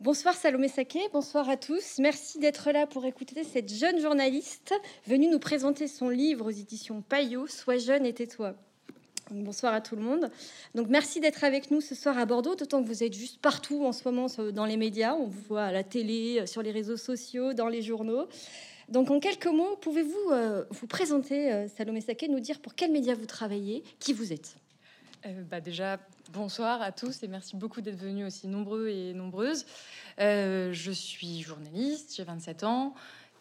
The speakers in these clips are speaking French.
Bonsoir Salomé Saké, bonsoir à tous. Merci d'être là pour écouter cette jeune journaliste venue nous présenter son livre aux éditions Payot, Sois jeune et tais-toi. Bonsoir à tout le monde. Donc merci d'être avec nous ce soir à Bordeaux, d'autant que vous êtes juste partout en ce moment dans les médias. On vous voit à la télé, sur les réseaux sociaux, dans les journaux. Donc en quelques mots, pouvez-vous euh, vous présenter, euh, Salomé Saké, nous dire pour quels médias vous travaillez, qui vous êtes? Euh, bah déjà, bonsoir à tous et merci beaucoup d'être venus aussi nombreux et nombreuses. Euh, je suis journaliste, j'ai 27 ans.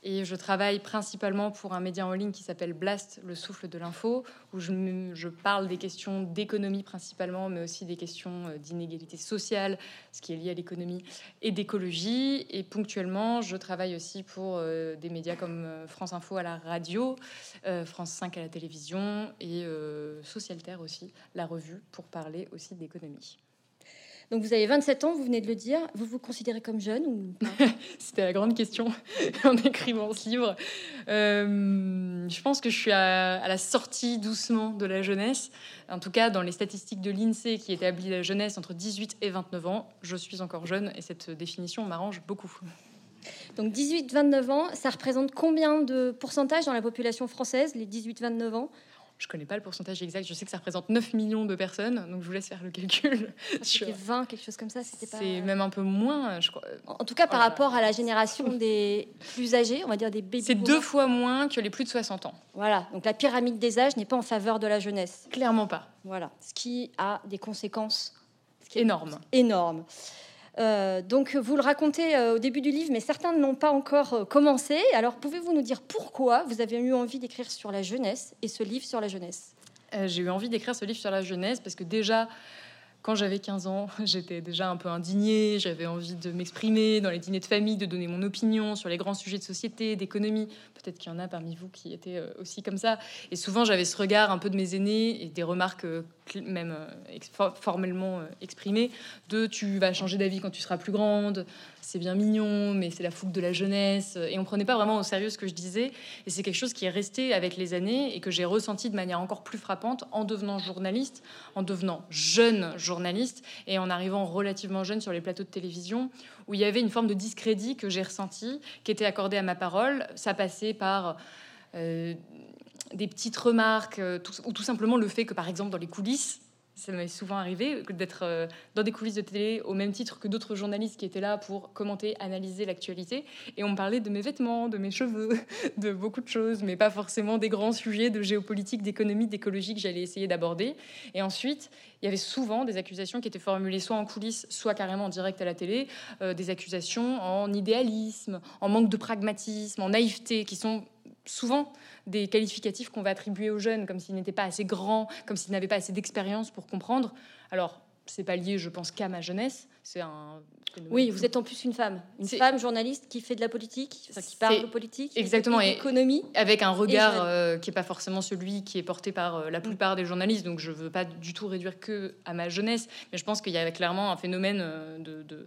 Et je travaille principalement pour un média en ligne qui s'appelle Blast, le souffle de l'info, où je, parle des questions d'économie principalement, mais aussi des questions euh, d'inégalité sociale, ce qui est lié à l'économie, et d'écologie. Et ponctuellement, je travaille aussi pour euh, des médias comme euh, France Info à la radio, France 5 à la télévision, et Socialterre aussi, la revue, pour parler aussi d'économie. Donc vous avez 27 ans, vous venez de le dire. Vous vous considérez comme jeune ou C'était la grande question en écrivant ce livre. Euh, je pense que je suis à, la sortie doucement de la jeunesse. En tout cas, dans les statistiques de l'INSEE qui établit la jeunesse entre 18 et 29 ans, je suis encore jeune et cette définition m'arrange beaucoup. Donc 18-29 ans, ça représente combien de pourcentage dans la population française, les 18-29 ans? Je connais pas le pourcentage exact. Je sais que ça représente 9 millions de personnes, donc je vous laisse faire le calcul. Ah, c'était 20, quelque chose comme ça. C'était pas. C'est même un peu moins, je crois. En tout cas, par rapport à la génération des plus âgés, on va dire des baby. C'est deux fois moins que les plus de 60 ans. Voilà. Donc la pyramide des âges n'est pas en faveur de la jeunesse. Clairement pas. Voilà. Ce qui a des conséquences énormes. Énormes. Euh, donc vous le racontez euh, au début du livre, mais certains n'ont pas encore euh, commencé. Alors pouvez-vous nous dire pourquoi vous avez eu envie d'écrire sur la jeunesse et ce livre sur la jeunesse? J'ai eu envie d'écrire ce livre sur la jeunesse parce que déjà, quand j'avais 15 ans, j'étais déjà un peu indignée, j'avais envie de m'exprimer dans les dîners de famille, de donner mon opinion sur les grands sujets de société, d'économie. Peut-être qu'il y en a parmi vous qui étaient aussi comme ça. Et souvent, j'avais ce regard un peu de mes aînés et des remarques même euh, formellement euh, exprimé, de tu vas changer d'avis quand tu seras plus grande, c'est bien mignon, mais c'est la fougue de la jeunesse. Et on prenait pas vraiment au sérieux ce que je disais. Et c'est quelque chose qui est resté avec les années et que j'ai ressenti de manière encore plus frappante en devenant journaliste, en devenant jeune journaliste et en arrivant relativement jeune sur les plateaux de télévision où il y avait une forme de discrédit que j'ai ressenti, qui était accordé à ma parole. Ça passait par euh, des petites remarques, euh, ou tout simplement le fait que, par exemple, dans les coulisses, ça m'est souvent arrivé d'être euh, dans des coulisses de télé au même titre que d'autres journalistes qui étaient là pour commenter, analyser l'actualité. Et on me parlait de mes vêtements, de mes cheveux, de beaucoup de choses, mais pas forcément des grands sujets de géopolitique, d'économie, d'écologie que j'allais essayer d'aborder. Et ensuite, il y avait souvent des accusations qui étaient formulées soit en coulisses, soit carrément en direct à la télé, euh, des accusations en idéalisme, en manque de pragmatisme, en naïveté, qui sont souvent des qualificatifs qu'on va attribuer aux jeunes, comme s'ils n'étaient pas assez grands, comme s'ils n'avaient pas assez d'expérience pour comprendre. Alors, c'est pas lié, je pense, qu'à ma jeunesse. C'est un. Oui, vous êtes en plus une femme, une femme journaliste qui fait de la politique, qui parle de politique, exactement, et économie, avec un regard euh, qui est pas forcément celui qui est porté par euh, la plupart des journalistes. Donc, je veux pas du tout réduire que à ma jeunesse, mais je pense qu'il y a clairement un phénomène euh, de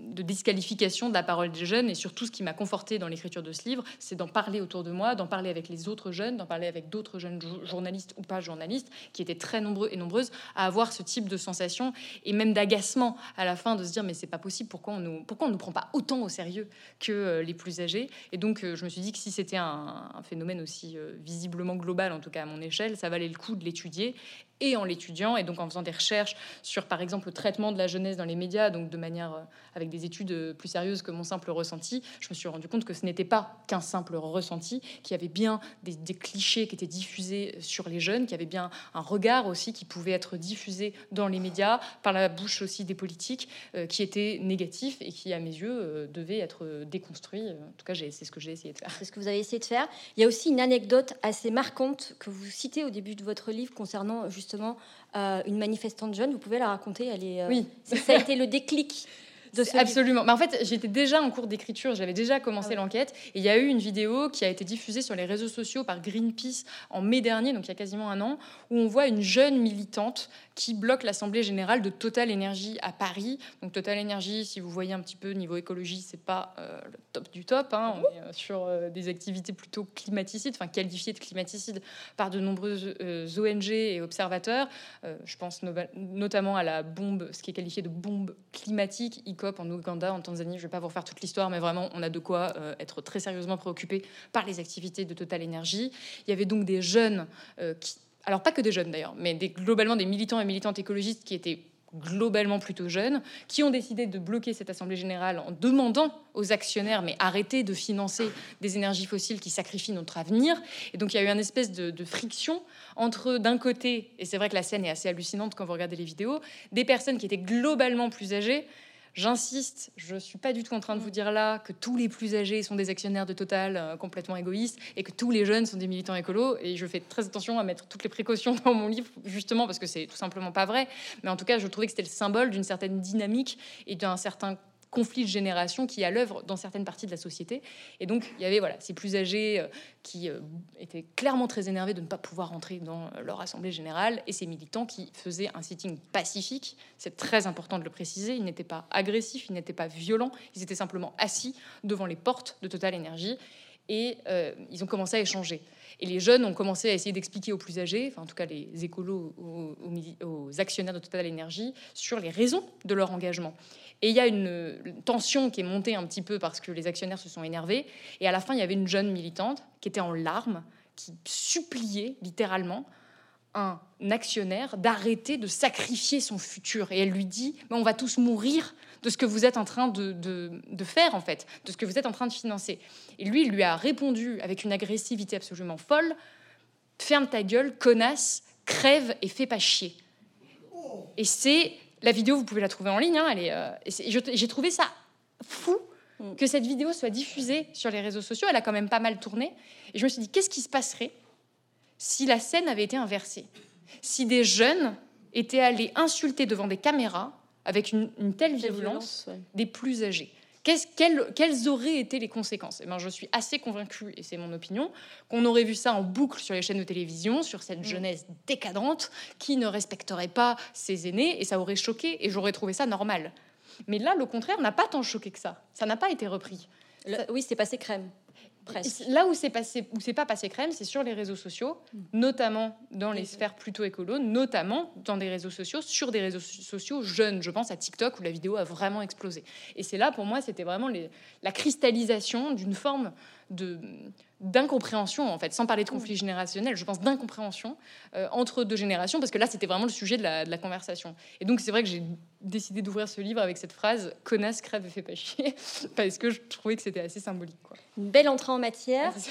de disqualification de la parole des jeunes. Et surtout, ce qui m'a conforté dans l'écriture de ce livre, c'est d'en parler autour de moi, d'en parler avec les autres jeunes, d'en parler avec d'autres jeunes journalistes ou pas journalistes, qui étaient très nombreux et nombreuses à avoir ce type de sensation et même d'agacement à la fin de se dire mais c'est pas possible, pourquoi on nous, pourquoi on nous prend pas autant au sérieux que euh, les plus âgés? Et donc, euh, je me suis dit que si c'était un, phénomène aussi euh, visiblement global, en tout cas à mon échelle, ça valait le coup de l'étudier et en l'étudiant et donc en faisant des recherches sur par exemple le traitement de la jeunesse dans les médias, donc de manière euh, avec des études euh, plus sérieuses que mon simple ressenti, je me suis rendu compte que ce n'était pas qu'un simple ressenti, qu'il y avait bien des, clichés qui étaient diffusés sur les jeunes, qu'il y avait bien un regard aussi qui pouvait être diffusé dans les médias par la bouche aussi des politiques euh, qui était négatif et qui à mes yeux devait être déconstruit. En tout cas, c'est ce que j'ai essayé de faire. C'est ce que vous avez essayé de faire. Il y a aussi une anecdote assez marquante que vous citez au début de votre livre concernant justement justement euh, une manifestante jeune. Vous pouvez la raconter Elle est, euh, Oui. Ça a été le déclic. De Absolument. Mais en fait, j'étais déjà en cours d'écriture, j'avais déjà commencé ah l'enquête. Et il y a eu une vidéo qui a été diffusée sur les réseaux sociaux par Greenpeace en mai dernier, donc il y a quasiment un an, où on voit une jeune militante qui bloque l'Assemblée générale de Total Énergie à Paris. Donc Total Énergie, si vous voyez un petit peu niveau écologie, c'est pas euh, le top du top. Hein. On est euh, sur euh, des activités plutôt climaticides, enfin qualifiées de climaticides par de nombreuses ONG et observateurs. je pense notamment à la bombe, ce qui est qualifié de bombe climatique, y En Ouganda, en Tanzanie. Je ne vais pas vous refaire toute l'histoire, mais vraiment, on a de quoi euh, être très sérieusement préoccupé par les activités de Total Energy. Il y avait donc des jeunes euh, alors pas que des jeunes d'ailleurs, mais globalement des militants et militantes écologistes qui étaient globalement plutôt jeunes, qui ont décidé de bloquer cette Assemblée générale en demandant aux actionnaires, mais arrêtez de financer des énergies fossiles qui sacrifient notre avenir. Et donc il y a eu une espèce de friction entre, d'un côté, et c'est vrai que la scène est assez hallucinante quand vous regardez les vidéos, des personnes qui étaient globalement plus âgées, J'insiste, je ne suis pas du tout en train de vous dire là que tous les plus âgés sont des actionnaires de Total euh, complètement égoïstes et que tous les jeunes sont des militants écolos. Et je fais très attention à mettre toutes les précautions dans mon livre, justement parce que c'est tout simplement pas vrai. Mais en tout cas, je trouvais que c'était le symbole d'une certaine dynamique et d'un certain conflit de génération qui est à l'œuvre dans certaines parties de la société. Et donc, il y avait voilà, ces plus âgés euh, qui euh, étaient clairement très énervés de ne pas pouvoir entrer dans euh, leur assemblée générale et ces militants qui faisaient un sitting pacifique. C'est très important de le préciser. Ils n'étaient pas agressifs, ils n'étaient pas violents. Ils étaient simplement assis devant les portes de Total Energy et ils ont commencé à échanger. Et les jeunes ont commencé à essayer d'expliquer aux plus âgés, enfin en tout cas les écolos aux, aux actionnaires de Total Energy, sur les raisons de leur engagement. Et il y a une tension qui est montée un petit peu parce que les actionnaires se sont énervés. Et à la fin, il y avait une jeune militante qui était en larmes, qui suppliait littéralement un actionnaire d'arrêter de sacrifier son futur. Et elle lui dit, mais on va tous mourir de ce que vous êtes en train de, de, faire, en fait, de ce que vous êtes en train de financer. Et lui, il lui a répondu avec une agressivité absolument folle, ferme ta gueule, connasse, crève et fais pas chier. Et c'est la vidéo, vous pouvez la trouver en ligne. Hein, elle est, euh, j'ai trouvé ça fou mm. que cette vidéo soit diffusée sur les réseaux sociaux. Elle a quand même pas mal tourné. Et je me suis dit, qu'est-ce qui se passerait si la scène avait été inversée Si des jeunes étaient allés insulter devant des caméras avec une, telle violence, des plus âgés quelles, auraient été les conséquences? Et eh ben, Je suis assez convaincue, et c'est mon opinion, qu'on aurait vu ça en boucle sur les chaînes de télévision, sur cette mm. jeunesse décadente qui ne respecterait pas ses aînés, et ça aurait choqué, et j'aurais trouvé ça normal. Mais là, le contraire n'a pas tant choqué que ça. Ça n'a pas été repris. oui, c'est passé crème. Là où c'est passé, où c'est pas passé crème, c'est sur les réseaux sociaux, mm. notamment dans les sphères plutôt écolo, notamment dans des réseaux sociaux, sur des réseaux sociaux jeunes. Je pense à TikTok où la vidéo a vraiment explosé. Et c'est là, pour moi, c'était vraiment la cristallisation d'une forme de d'incompréhension en fait, sans parler de conflit générationnel, je pense d'incompréhension euh, entre deux générations, parce que là c'était vraiment le sujet de la, conversation. Et donc c'est vrai que j'ai décidé d'ouvrir ce livre avec cette phrase connasse, crève et fait pas chier, parce que je trouvais que c'était assez symbolique. Quoi. Une belle entrée en matière.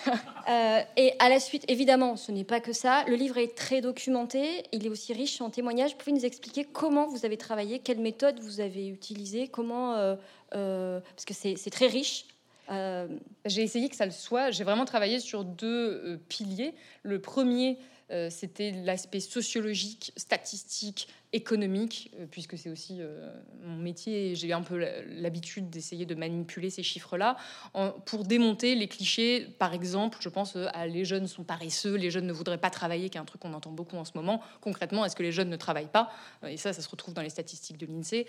Euh, et à la suite, évidemment, ce n'est pas que ça. Le livre est très documenté, il est aussi riche en témoignages. Vous pouvez nous expliquer comment vous avez travaillé, quelles méthodes vous avez utilisées, comment, euh, parce que c'est très riche euh, j'ai essayé que ça le soit. J'ai vraiment travaillé sur deux euh, piliers. Le premier, euh, c'était l'aspect sociologique, statistique, économique, euh, puisque c'est aussi euh, mon métier et j'ai un peu l'habitude d'essayer de manipuler ces chiffres-là, pour démonter les clichés. Par exemple, je pense euh, à les jeunes sont paresseux, les jeunes ne voudraient pas travailler, qui est un truc qu'on entend beaucoup en ce moment. Concrètement, est-ce que les jeunes ne travaillent pas? Et ça, ça se retrouve dans les statistiques de l'INSEE.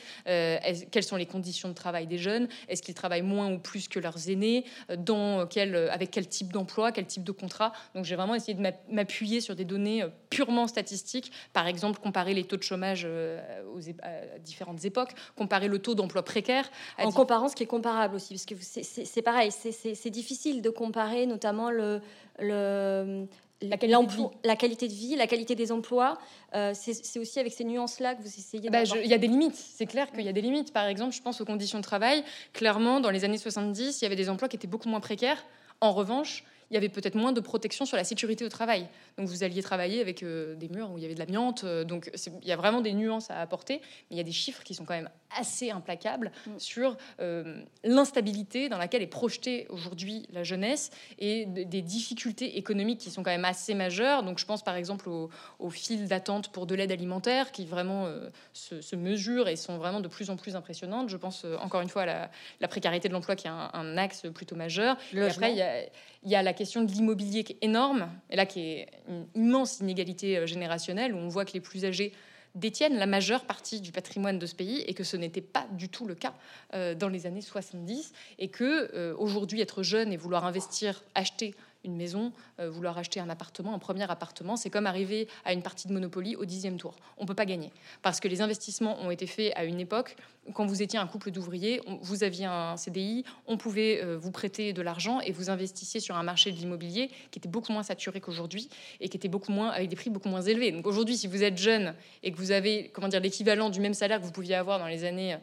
quelles sont les conditions de travail des jeunes? Est-ce qu'ils travaillent moins ou plus que leurs aînés? Dans quel, Avec quel type d'emploi, quel type de contrat? Donc j'ai vraiment essayé de m'appuyer sur des données purement statistiques. Par exemple, comparer les taux de chômage euh, aux, à différentes époques, comparer le taux d'emploi précaire. En comparant ce qui est comparable aussi, parce que c'est pareil, c'est difficile de comparer notamment le, le la qualité, de la qualité de vie, la qualité des emplois. Euh, c'est aussi avec ces nuances-là que vous essayez. Bah, il y a des limites. C'est clair qu'il y a des limites. Par exemple, je pense aux conditions de travail. Clairement, dans les années 70, il y avait des emplois qui étaient beaucoup moins précaires. En revanche, il y avait peut-être moins de protection sur la sécurité au travail. Donc vous alliez travailler avec euh, des murs où il y avait de l'amiante. Euh, donc il y a vraiment des nuances à apporter, mais il y a des chiffres qui sont quand même assez implacables mm. sur euh, l'instabilité dans laquelle est projetée aujourd'hui la jeunesse et des difficultés économiques qui sont quand même assez majeures. Donc je pense par exemple aux, files d'attente pour de l'aide alimentaire qui vraiment se, mesurent et sont vraiment de plus en plus impressionnantes. Je pense encore une fois à la, précarité de l'emploi qui est un, axe plutôt majeur. Et après, il y a, il y a la question de l'immobilier qui est énorme, et là qui est une immense inégalité euh, générationnelle, où on voit que les plus âgés détiennent la majeure partie du patrimoine de ce pays et que ce n'était pas du tout le cas euh, dans les années 70 et que euh, aujourd'hui être jeune et vouloir investir, acheter une maison, euh, vouloir acheter un appartement, un premier appartement, c'est comme arriver à une partie de Monopoly au dixième tour. On ne peut pas gagner. Parce que les investissements ont été faits à une époque, quand vous étiez un couple d'ouvriers, vous aviez un CDI, on pouvait euh, vous prêter de l'argent et vous investissiez sur un marché de l'immobilier qui était beaucoup moins saturé qu'aujourd'hui et qui était beaucoup moins, avec des prix beaucoup moins élevés. Donc aujourd'hui, si vous êtes jeune et que vous avez comment dire, l'équivalent du même salaire que vous pouviez avoir dans les années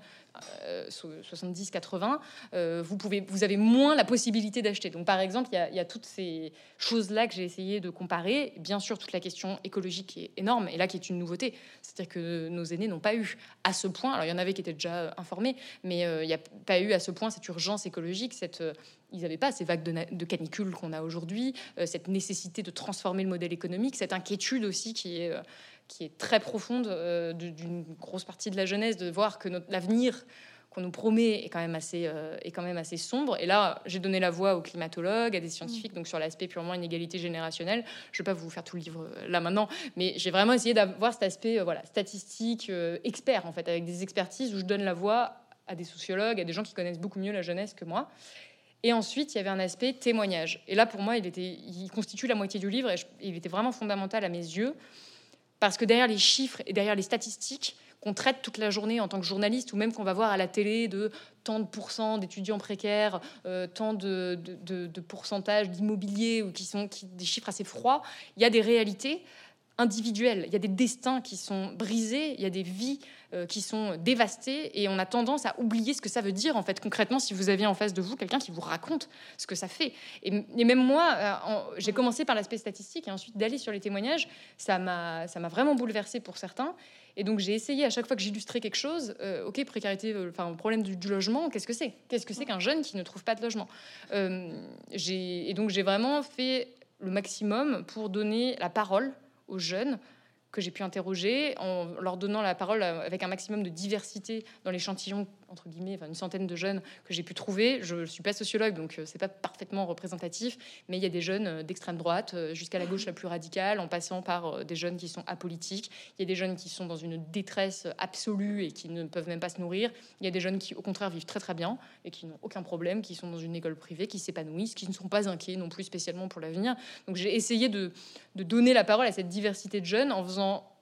70-80, euh, euh, vous, vous avez moins la possibilité d'acheter. Donc, par exemple, il y, a toutes ces choses-là que j'ai essayé de comparer. Bien sûr, toute la question écologique est énorme, et là, qui est une nouveauté. C'est-à-dire que nos aînés n'ont pas eu à ce point, alors il y en avait qui étaient déjà informés, mais euh, il n'y a pas eu à ce point cette urgence écologique, cette ils n'avaient pas ces vagues de, de canicule qu'on a aujourd'hui, cette nécessité de transformer le modèle économique, cette inquiétude aussi qui est, qui est très profonde euh, d'une grosse partie de la jeunesse, de voir que l'avenir qu'on nous promet est quand même assez, euh, est quand même assez sombre. Et là, j'ai donné la voix aux climatologues, à des scientifiques, donc sur l'aspect purement inégalité générationnelle. Je ne vais pas vous faire tout le livre euh, là maintenant, mais j'ai vraiment essayé d'avoir cet aspect voilà, statistique, expert, en fait, avec des expertises où je donne la voix à des sociologues, à des gens qui connaissent beaucoup mieux la jeunesse que moi. Et ensuite, il y avait un aspect témoignage. Et là, pour moi, il, était, il constitue la moitié du livre et il était vraiment fondamental à mes yeux parce que derrière les chiffres et derrière les statistiques qu'on traite toute la journée en tant que journaliste, ou même qu'on va voir à la télé de tant de pourcents d'étudiants précaires, euh, tant de, de, pourcentage d'immobilier, ou qui sont des chiffres assez froids, il y a des réalités individuelles, il y a des destins qui sont brisés, il y a des vies euh, qui sont dévastées, et on a tendance à oublier ce que ça veut dire en fait concrètement si vous aviez en face de vous quelqu'un qui vous raconte ce que ça fait. Et, même moi, euh, j'ai commencé par l'aspect statistique et ensuite d'aller sur les témoignages, ça m'a ça m'a vraiment bouleversé pour certains. Et donc j'ai essayé à chaque fois que j'illustrais quelque chose, euh, ok précarité, enfin problème du, du logement, qu'est-ce que c'est? Qu'est-ce que c'est qu'un jeune qui ne trouve pas de logement? Et donc j'ai vraiment fait le maximum pour donner la parole aux jeunes que j'ai pu interroger en leur donnant la parole avec un maximum de diversité dans l'échantillon entre guillemets, une centaine de jeunes que j'ai pu trouver. Je ne suis pas sociologue, donc euh, c'est pas parfaitement représentatif, mais il y a des jeunes euh, d'extrême droite euh, jusqu'à la gauche la plus radicale, en passant par des jeunes qui sont apolitiques. Il y a des jeunes qui sont dans une détresse absolue et qui ne peuvent même pas se nourrir. Il y a des jeunes qui, au contraire, vivent très très bien et qui n'ont aucun problème, qui sont dans une école privée, qui s'épanouissent, qui ne sont pas inquiets non plus spécialement pour l'avenir. Donc j'ai essayé de, de donner la parole à cette diversité de jeunes en faisant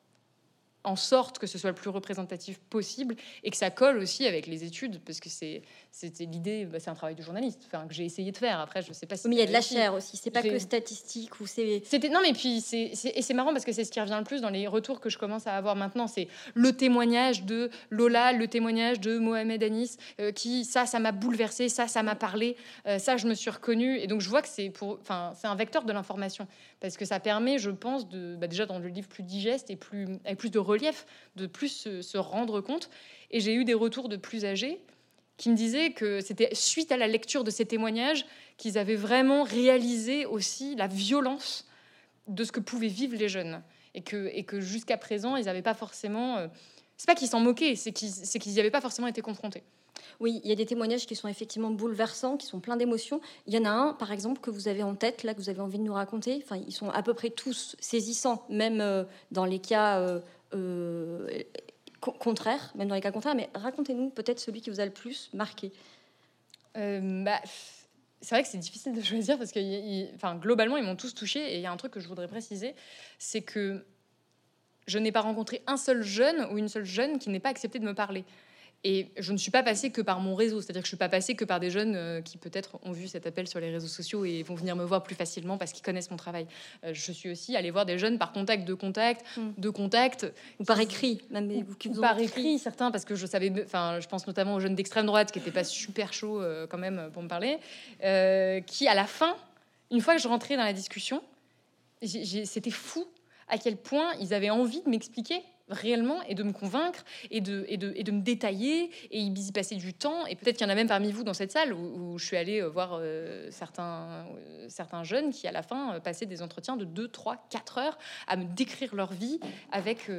en sorte que ce soit le plus représentatif possible et que ça colle aussi avec les études, parce que c'est c'était l'idée, bah, c'est un travail de journaliste, enfin que j'ai essayé de faire. Après, je sais pas si. Mais il y a de la chair aussi. C'est pas que statistique ou c'est. C'était non, mais puis c'est et c'est marrant parce que c'est ce qui revient le plus dans les retours que je commence à avoir maintenant. C'est le témoignage de Lola, le témoignage de Mohamed Anis, euh, qui ça, ça m'a bouleversé, ça, ça m'a parlé, euh, ça, je me suis reconnue. Et donc je vois que c'est pour, enfin, c'est un vecteur de l'information parce que ça permet, je pense, de bah, déjà dans le livre plus digeste et plus avec plus de relief, de plus se, se rendre compte. Et j'ai eu des retours de plus âgés qui me disaient que c'était suite à la lecture de ces témoignages qu'ils avaient vraiment réalisé aussi la violence de ce que pouvaient vivre les jeunes. Et que, et que jusqu'à présent, ils n'avaient pas forcément... Euh, c'est pas qu'ils s'en moquaient, c'est qu'ils n'y avaient pas forcément été confrontés. Oui, il y a des témoignages qui sont effectivement bouleversants, qui sont pleins d'émotions. Il y en a un, par exemple, que vous avez en tête, là, que vous avez envie de nous raconter. Enfin, ils sont à peu près tous saisissants, même euh, dans les cas euh, contraire, même dans les cas contraires, mais racontez-nous peut-être celui qui vous a le plus marqué. Euh, bah, c'est vrai que c'est difficile de choisir parce que enfin, globalement, ils m'ont tous touché. Et il y a un truc que je voudrais préciser, c'est que je n'ai pas rencontré un seul jeune ou une seule jeune qui n'ait pas accepté de me parler. Et je ne suis pas passée que par mon réseau, c'est-à-dire que je suis pas passée que par des jeunes euh, qui peut-être ont vu cet appel sur les réseaux sociaux et vont venir me voir plus facilement parce qu'ils connaissent mon travail. Euh, je suis aussi allée voir des jeunes par contact de contact, hmm. de contact, ou par écrit, même ou, par écrit, certains parce que je savais, enfin, je pense notamment aux jeunes d'extrême droite qui n'étaient pas super chauds euh, quand même pour me parler, qui à la fin, une fois que je rentrais dans la discussion, c'était fou à quel point ils avaient envie de m'expliquer réellement et de me convaincre et de, et de, et de me détailler et y passer du temps. Et peut-être qu'il y en a même parmi vous dans cette salle où, je suis allée euh, voir euh, certains, euh, certains jeunes qui, à la fin, passaient des entretiens de 2, 3, 4 heures à me décrire leur vie avec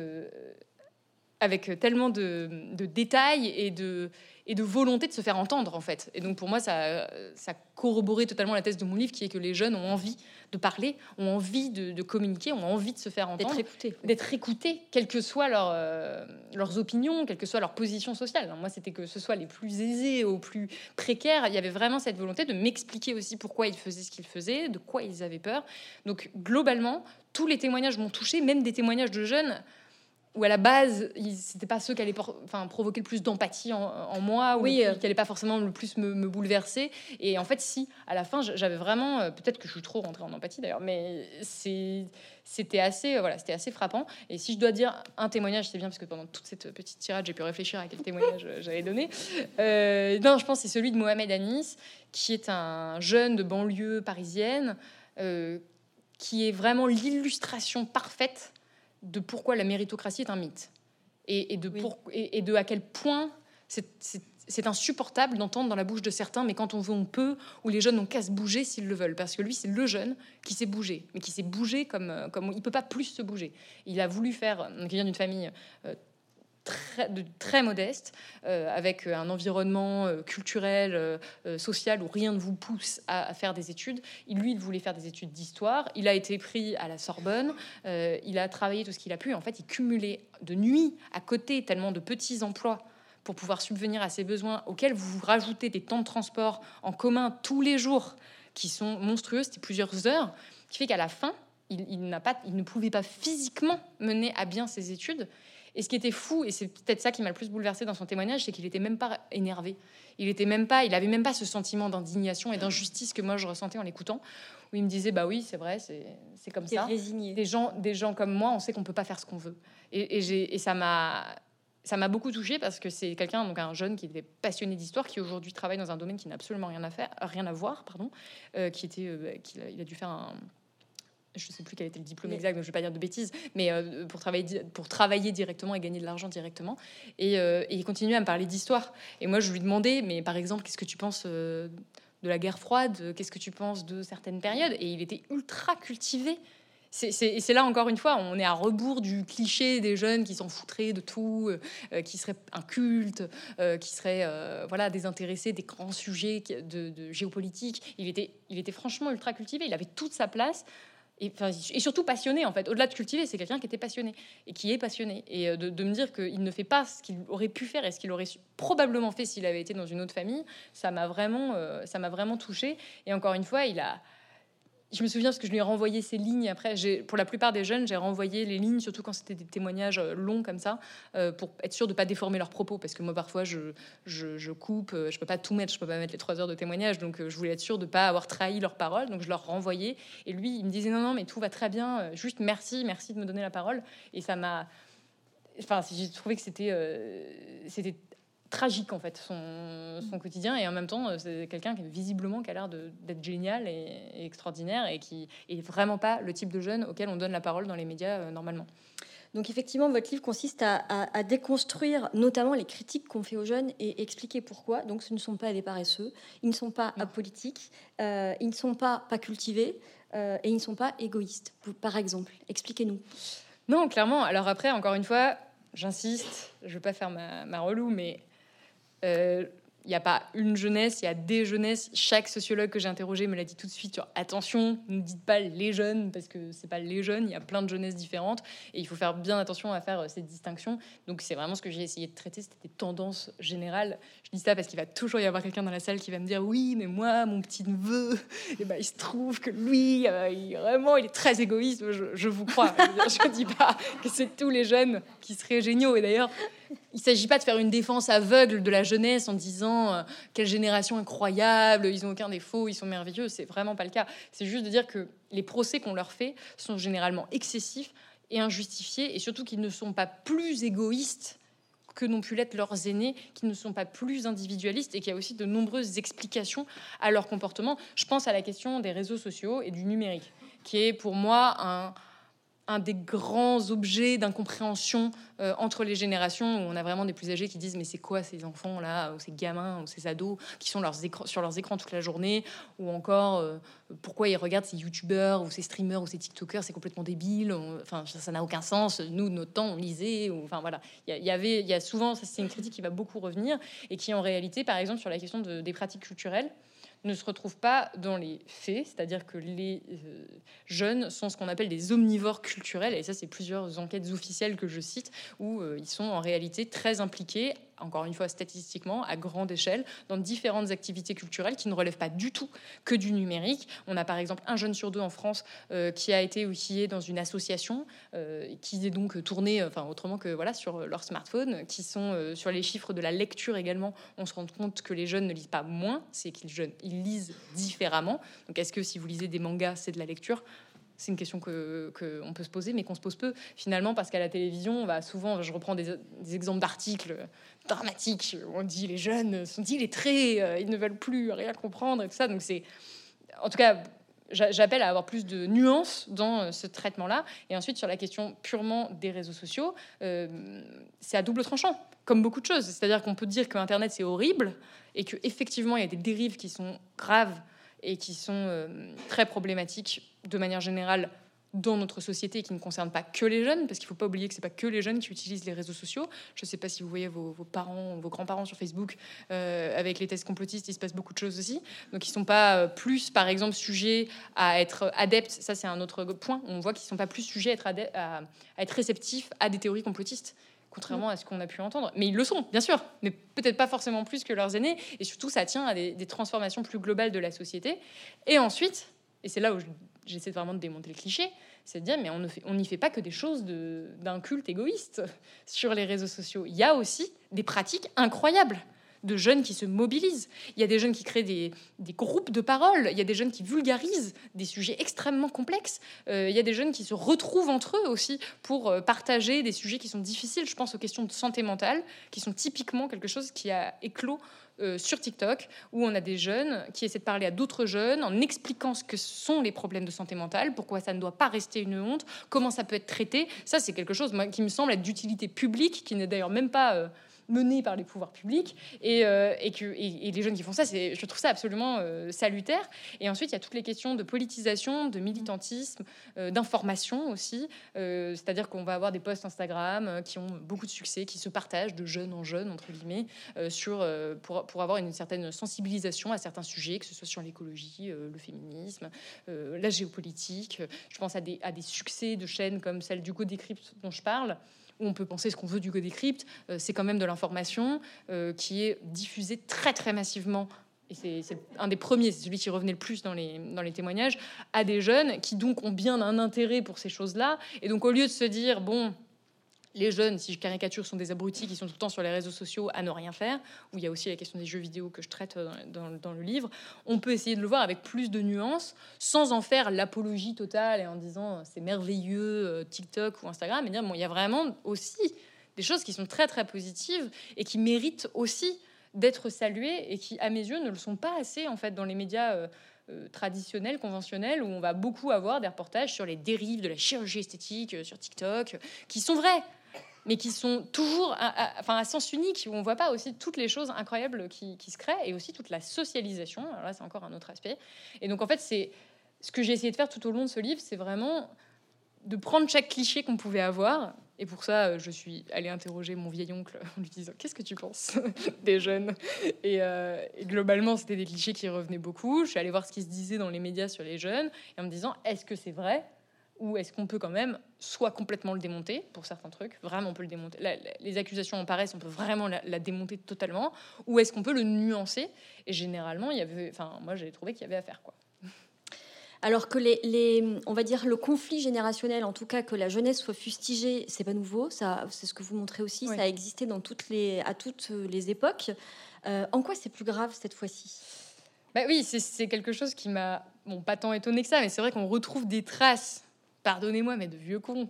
avec tellement de, détails et de, et de volonté de se faire entendre en fait. Et donc pour moi, ça, ça corroboré totalement la thèse de mon livre, qui est que les jeunes ont envie de parler, ont envie de, communiquer, ont envie de se faire entendre, d'être écoutés, d'être écoutés, quelles que soient leurs, euh, leurs opinions, quelle que soit leur position sociale. moi, c'était que ce soit les plus aisés aux plus précaires. Il y avait vraiment cette volonté de m'expliquer aussi pourquoi ils faisaient ce qu'ils faisaient, de quoi ils avaient peur. Donc globalement, tous les témoignages m'ont touché, même des témoignages de jeunes où à la base, c'était pas ceux qui allaient enfin, provoquer le plus d'empathie en, moi, ou oui, euh. qui allaient pas forcément le plus me, bouleverser. Et en fait, si, à la fin, j'avais vraiment, euh, peut-être que je suis trop rentrée en empathie d'ailleurs, mais c'était assez, euh, voilà, c'était assez frappant. Et si je dois dire un témoignage, c'est bien parce que pendant toute cette petite tirade, j'ai pu réfléchir à quel témoignage j'allais donner. non, je pense c'est celui de Mohamed Anis, qui est un jeune de banlieue parisienne, qui est vraiment l'illustration parfaite de pourquoi la méritocratie est un mythe. Et, de, et, de à quel point c'est insupportable d'entendre dans la bouche de certains, mais quand on veut, on peut, ou les jeunes n'ont qu'à se bouger s'ils le veulent, parce que lui, c'est le jeune qui s'est bougé, mais qui s'est bougé comme, euh, comme il peut pas plus se bouger. Il a voulu faire, donc il vient d'une famille euh, très, très modeste, euh, avec un environnement euh, culturel, euh, social, où rien ne vous pousse à, faire des études. Il, lui, il voulait faire des études d'histoire. Il a été pris à la Sorbonne. il a travaillé tout ce qu'il a pu. En fait, il cumulait de nuit à côté tellement de petits emplois pour pouvoir subvenir à ses besoins, auxquels vous rajoutez des temps de transport en commun tous les jours qui sont monstrueux, c'était plusieurs heures, qui fait qu'à la fin, il, pas, il ne pouvait pas physiquement mener à bien ses études. Et ce qui était fou, et c'est peut-être ça qui m'a le plus bouleversé dans son témoignage, c'est qu'il était même pas énervé. Il était même pas, il avait même pas ce sentiment d'indignation et d'injustice que moi je ressentais en l'écoutant, où il me disait bah oui c'est vrai, c'est comme ça. Résigné. Des gens, des gens comme moi, on sait qu'on peut pas faire ce qu'on veut. Et, et, et ça m'a ça m'a beaucoup touché parce que c'est quelqu'un, donc un jeune qui était passionné d'histoire, qui aujourd'hui travaille dans un domaine qui n'a absolument rien à faire, rien à voir, pardon, euh, qui était, euh, il a dû faire un, je ne sais plus quel était le diplôme exact, donc je ne vais pas dire de bêtises, mais euh, pour, travailler, pour travailler directement et gagner de l'argent directement. Euh, et, il continuait à me parler d'histoire. Et moi, je lui demandais, mais par exemple, qu'est-ce que tu penses euh, de la guerre froide? Qu'est-ce que tu penses de certaines périodes? Et il était ultra cultivé. et c'est là, encore une fois, on est à rebours du cliché des jeunes qui s'en foutraient de tout, qui seraient incultes, qui seraient voilà, désintéressés des grands sujets de, de géopolitique. Il était, il était franchement ultra cultivé. Il avait toute sa place et, surtout passionné en fait. Au-delà de cultiver, c'est quelqu'un qui était passionné et qui est passionné. Et euh, de, me dire qu'il ne fait pas ce qu'il aurait pu faire et ce qu'il aurait probablement fait s'il avait été dans une autre famille, ça m'a vraiment, euh, ça m'a vraiment touché. Et encore une fois, il a, je me souviens parce que je lui ai renvoyé ces lignes. Après, pour la plupart des jeunes, j'ai renvoyé les lignes, surtout quand c'était des témoignages euh, longs comme ça, euh, pour être sûr de pas déformer leurs propos. Parce que moi, parfois, je, coupe, euh, je peux pas tout mettre, je peux pas mettre les trois heures de témoignage. Donc, je voulais être sûr de pas avoir trahi leurs paroles. Donc, je leur renvoyais. Et lui, il me disait non, non, mais tout va très bien. Juste merci, merci de me donner la parole. Et ça m'a. Enfin, j'ai trouvé que c'était c'était tragique en fait son, son, quotidien et en même temps c'est quelqu'un qui visiblement qui a l'air d'être génial et, extraordinaire et qui est vraiment pas le type de jeune auquel on donne la parole dans les médias euh, normalement. Donc effectivement, votre livre consiste à, déconstruire notamment les critiques qu'on fait aux jeunes et expliquer pourquoi. Donc ce ne sont pas des paresseux, ils ne sont pas apolitiques, euh, ils ne sont pas pas cultivés euh, et ils ne sont pas égoïstes. Par exemple, expliquez-nous. Non, clairement. Alors après, encore une fois, j'insiste, je ne veux pas faire ma, ma relou, mais euh, il n'y a pas une jeunesse, il y a des jeunesses. Chaque sociologue que j'ai interrogé me l'a dit tout de suite. attention, ne dites pas les jeunes parce que c'est pas les jeunes. Il y a plein de jeunesses différentes et il faut faire bien attention à faire euh, cette distinction. Donc c'est vraiment ce que j'ai essayé de traiter. C'était des tendances générales. Je dis ça parce qu'il va toujours y avoir quelqu'un dans la salle qui va me dire oui, mais moi, mon petit neveu, eh ben, il se trouve que lui, euh, vraiment, il est très égoïste. Je, vous crois. je ne dis pas que c'est tous les jeunes qui seraient géniaux. Et d'ailleurs, il ne s'agit pas de faire une défense aveugle de la jeunesse en disant euh, quelle génération incroyable, ils n'ont aucun défaut, ils sont merveilleux. C'est vraiment pas le cas. C'est juste de dire que les procès qu'on leur fait sont généralement excessifs et injustifiés, et surtout qu'ils ne sont pas plus égoïstes que n'ont pu l'être leurs aînés, qui ne sont pas plus individualistes et qu'il y a aussi de nombreuses explications à leur comportement. Je pense à la question des réseaux sociaux et du numérique, qui est pour moi un, un des grands objets d'incompréhension euh, entre les générations, où on a vraiment des plus âgés qui disent mais c'est quoi ces enfants là, ou ces gamins, ou ces ados qui sont sur leurs écrans toute la journée, ou encore euh, pourquoi ils regardent ces youtubeurs ou ces streamers ou ces tiktokers, c'est complètement débile, enfin ça n'a aucun sens. Nous de notre temps on lisait, enfin voilà, il y, avait, il y a souvent, c'est une critique qui va beaucoup revenir et qui en réalité, par exemple sur la question de, des pratiques culturelles ne se retrouvent pas dans les faits, c'est-à-dire que les euh, jeunes sont ce qu'on appelle des omnivores culturels, et ça c'est plusieurs enquêtes officielles que je cite, où euh, ils sont en réalité très impliqués encore une fois statistiquement, à grande échelle, dans différentes activités culturelles qui ne relèvent pas du tout que du numérique. On a par exemple un jeune sur deux en France euh, qui a été outillé dans une association, euh, qui est donc tourné, enfin autrement que voilà, sur leur smartphone, qui sont euh, sur les chiffres de la lecture également. On se rend compte que les jeunes ne lisent pas moins, c'est qu'ils ils lisent différemment. Donc est-ce que si vous lisez des mangas, c'est de la lecture? C'est une question que, on peut se poser, mais qu'on se pose peu finalement, parce qu'à la télévision, on va souvent, je reprends des, exemples d'articles dramatiques, on dit les jeunes sont illettrés, euh, ils ne veulent plus rien comprendre et tout ça. Donc c'est, en tout cas, j'appelle à avoir plus de nuances dans euh, ce traitement-là. Et ensuite, sur la question purement des réseaux sociaux, euh, c'est à double tranchant, comme beaucoup de choses. C'est-à-dire qu'on peut dire que Internet c'est horrible et qu'effectivement il y a des dérives qui sont graves et qui sont euh, très problématiques de manière générale dans notre société qui ne concernent pas que les jeunes, parce qu'il ne faut pas oublier que ce n'est pas que les jeunes qui utilisent les réseaux sociaux. Je ne sais pas si vous voyez vos, parents, vos grands-parents sur Facebook, euh, avec les tests complotistes, il se passe beaucoup de choses aussi. Donc ils ne sont pas euh, plus, par exemple, sujets à être adeptes, ça c'est un autre point, on voit qu'ils ne sont pas plus sujets à être réceptifs à des théories complotistes contrairement à ce qu'on a pu entendre. Mais ils le sont, bien sûr, mais peut-être pas forcément plus que leurs aînés. Et surtout, ça tient à des, transformations plus globales de la société. Et ensuite, et c'est là où j'essaie vraiment de démonter le cliché, c'est de dire, mais on n'y fait pas que des choses d'un culte égoïste sur les réseaux sociaux. Il y a aussi des pratiques incroyables de jeunes qui se mobilisent. Il y a des jeunes qui créent des, groupes de parole. Il y a des jeunes qui vulgarisent des sujets extrêmement complexes. Euh, il y a des jeunes qui se retrouvent entre eux aussi pour euh, partager des sujets qui sont difficiles. Je pense aux questions de santé mentale, qui sont typiquement quelque chose qui a éclos euh, sur TikTok, où on a des jeunes qui essaient de parler à d'autres jeunes en expliquant ce que sont les problèmes de santé mentale, pourquoi ça ne doit pas rester une honte, comment ça peut être traité. Ça, c'est quelque chose qui me semble être d'utilité publique, qui n'est d'ailleurs même pas menés par les pouvoirs publics et, euh, et que et, les jeunes qui font ça, je trouve ça absolument euh, salutaire. Et ensuite, il y a toutes les questions de politisation, de militantisme, euh, d'information aussi. c'est-à-dire qu'on va avoir des posts Instagram qui ont beaucoup de succès, qui se partagent de jeunes en jeunes entre guillemets sur pour, pour avoir une certaine sensibilisation à certains sujets, que ce soit sur l'écologie, le féminisme, la géopolitique. Je pense à des, à des succès de chaînes comme celle du Go dont je parle on peut penser ce qu'on veut du Go Decrypt, euh, c'est quand même de l'information euh, qui est diffusée très très massivement et c'est un des premiers, c'est celui qui revenait le plus dans les, dans les témoignages, à des jeunes qui donc ont bien un intérêt pour ces choses-là. Et donc au lieu de se dire, bon, les jeunes, si je caricature, sont des abrutis qui sont tout le temps sur les réseaux sociaux à ne rien faire, où il y a aussi la question des jeux vidéo que je traite dans, le livre, on peut essayer de le voir avec plus de nuances, sans en faire l'apologie totale et en disant c'est merveilleux euh, TikTok ou Instagram, mais dire bon, il y a vraiment aussi des choses qui sont très très positives et qui méritent aussi d'être saluées et qui, à mes yeux, ne le sont pas assez en fait dans les médias. Euh, euh, traditionnels, conventionnels, où on va beaucoup avoir des reportages sur les dérives de la chirurgie esthétique sur TikTok, qui sont vrais, mais qui sont toujours à, enfin, à sens unique, où on voit pas aussi toutes les choses incroyables qui, se créent, et aussi toute la socialisation. Alors là, c'est encore un autre aspect. Et donc, en fait, c'est ce que j'ai essayé de faire tout au long de ce livre, c'est vraiment de prendre chaque cliché qu'on pouvait avoir. Et pour ça, je suis allée interroger mon vieil oncle en lui disant Qu'est-ce que tu penses des jeunes? Euh, et, globalement, c'était des clichés qui revenaient beaucoup. Je suis allée voir ce qui se disait dans les médias sur les jeunes et en me disant Est-ce que c'est vrai? Ou est-ce qu'on peut quand même soit complètement le démonter pour certains trucs, vraiment on peut le démonter, les accusations en paraissent, on peut vraiment la, démonter totalement, ou est-ce qu'on peut le nuancer Et généralement, il y avait, enfin moi j'ai trouvé qu'il y avait à faire quoi. Alors que les, les, on va dire le conflit générationnel, en tout cas que la jeunesse soit fustigée, c'est pas nouveau. Ça, c'est ce que vous montrez aussi. Ça a existé dans toutes les, à toutes les époques. Euh, en quoi c'est plus grave cette fois-ci? Bah oui, c'est quelque chose qui m'a bon pas tant étonné que ça, mais c'est vrai qu'on retrouve des traces pardonnez-moi, mais de vieux cons.